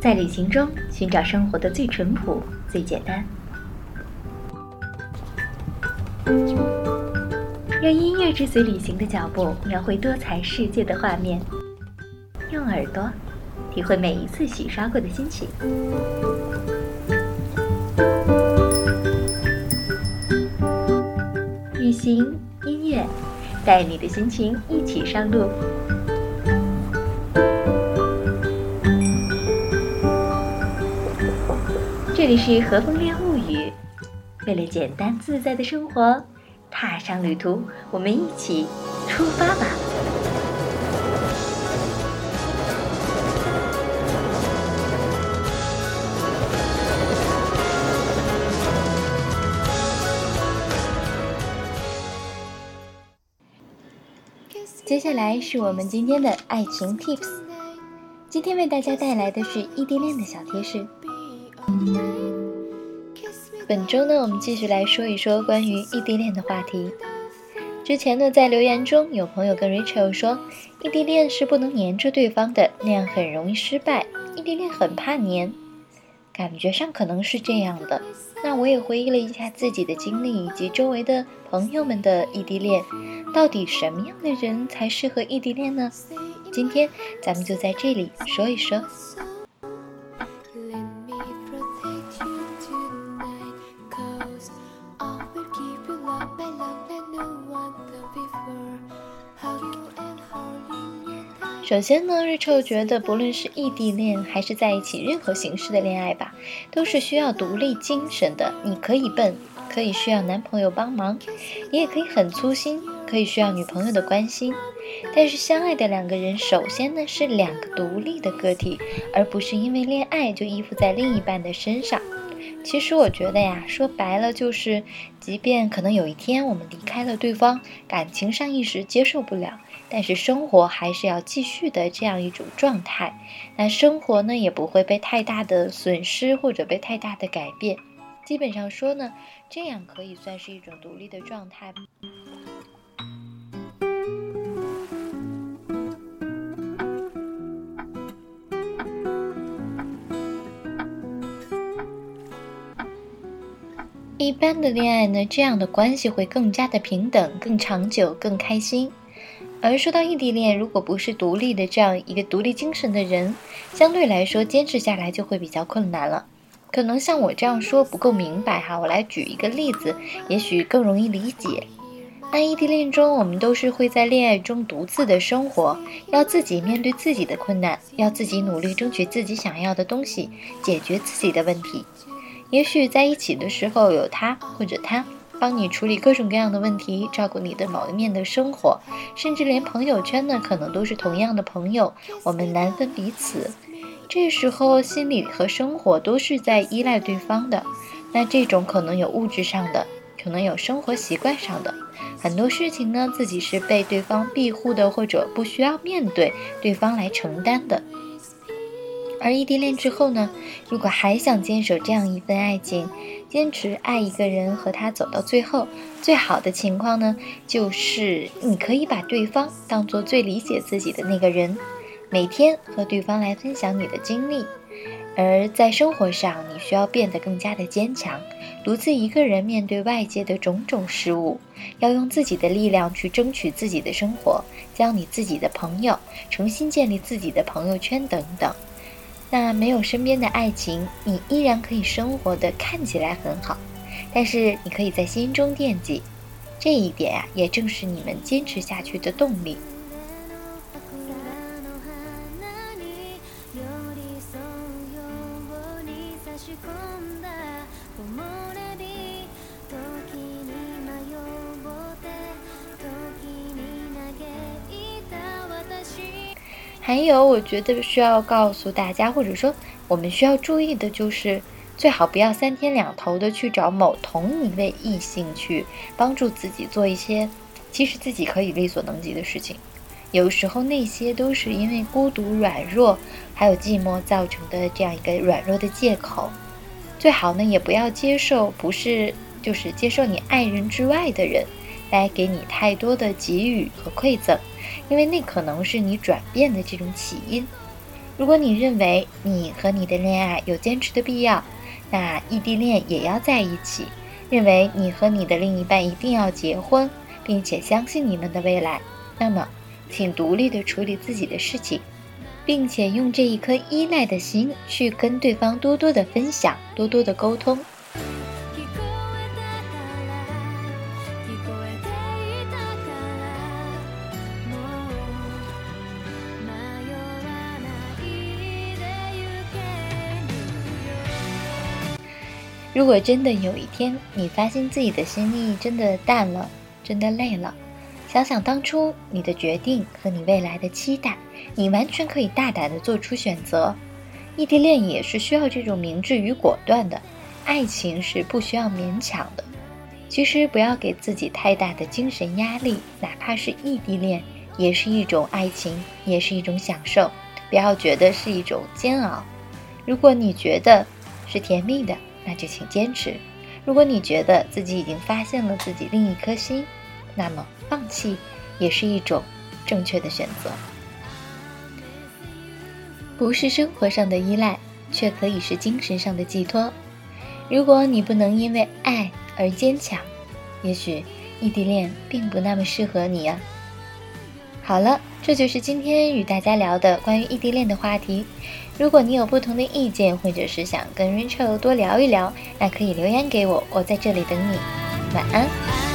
在旅行中寻找生活的最淳朴、最简单，让音乐之随旅行的脚步描绘多彩世界的画面，用耳朵体会每一次洗刷过的心情。行音乐，带你的心情一起上路。这里是和风恋物语，为了简单自在的生活，踏上旅途，我们一起出发吧！接下来是我们今天的爱情 Tips，今天为大家带来的是异地恋的小贴士。本周呢，我们继续来说一说关于异地恋的话题。之前呢，在留言中有朋友跟 Rachel 说，异地恋是不能黏着对方的，那样很容易失败。异地恋很怕黏，感觉上可能是这样的。那我也回忆了一下自己的经历以及周围的朋友们的异地恋，到底什么样的人才适合异地恋呢？今天咱们就在这里说一说。首先呢，日臭觉得，不论是异地恋还是在一起，任何形式的恋爱吧，都是需要独立精神的。你可以笨，可以需要男朋友帮忙，你也可以很粗心，可以需要女朋友的关心。但是相爱的两个人，首先呢是两个独立的个体，而不是因为恋爱就依附在另一半的身上。其实我觉得呀，说白了就是，即便可能有一天我们离开了对方，感情上一时接受不了。但是生活还是要继续的这样一种状态，那生活呢也不会被太大的损失或者被太大的改变，基本上说呢，这样可以算是一种独立的状态。一般的恋爱呢，这样的关系会更加的平等、更长久、更开心。而说到异地恋，如果不是独立的这样一个独立精神的人，相对来说坚持下来就会比较困难了。可能像我这样说不够明白哈，我来举一个例子，也许更容易理解。那异地恋中，我们都是会在恋爱中独自的生活，要自己面对自己的困难，要自己努力争取自己想要的东西，解决自己的问题。也许在一起的时候有他或者他。帮你处理各种各样的问题，照顾你的某一面的生活，甚至连朋友圈呢，可能都是同样的朋友，我们难分彼此。这时候心理和生活都是在依赖对方的，那这种可能有物质上的，可能有生活习惯上的，很多事情呢，自己是被对方庇护的，或者不需要面对对方来承担的。而异地恋之后呢，如果还想坚守这样一份爱情，坚持爱一个人和他走到最后，最好的情况呢，就是你可以把对方当做最理解自己的那个人，每天和对方来分享你的经历。而在生活上，你需要变得更加的坚强，独自一个人面对外界的种种事物，要用自己的力量去争取自己的生活，交你自己的朋友，重新建立自己的朋友圈等等。那没有身边的爱情，你依然可以生活的看起来很好，但是你可以在心中惦记，这一点啊，也正是你们坚持下去的动力。还有，我觉得需要告诉大家，或者说我们需要注意的，就是最好不要三天两头的去找某同一位异性去帮助自己做一些其实自己可以力所能及的事情。有时候那些都是因为孤独、软弱还有寂寞造成的这样一个软弱的借口。最好呢，也不要接受不是就是接受你爱人之外的人，来给你太多的给予和馈赠，因为那可能是你转变的这种起因。如果你认为你和你的恋爱有坚持的必要，那异地恋也要在一起；认为你和你的另一半一定要结婚，并且相信你们的未来，那么请独立的处理自己的事情，并且用这一颗依赖的心去跟对方多多的分享，多多的沟通。如果真的有一天你发现自己的心意真的淡了，真的累了，想想当初你的决定和你未来的期待，你完全可以大胆的做出选择。异地恋也是需要这种明智与果断的，爱情是不需要勉强的。其实不要给自己太大的精神压力，哪怕是异地恋，也是一种爱情，也是一种享受。不要觉得是一种煎熬。如果你觉得是甜蜜的。那就请坚持。如果你觉得自己已经发现了自己另一颗心，那么放弃也是一种正确的选择。不是生活上的依赖，却可以是精神上的寄托。如果你不能因为爱而坚强，也许异地恋并不那么适合你啊。好了，这就是今天与大家聊的关于异地恋的话题。如果你有不同的意见，或者是想跟 Rachel 多聊一聊，那可以留言给我，我在这里等你。晚安。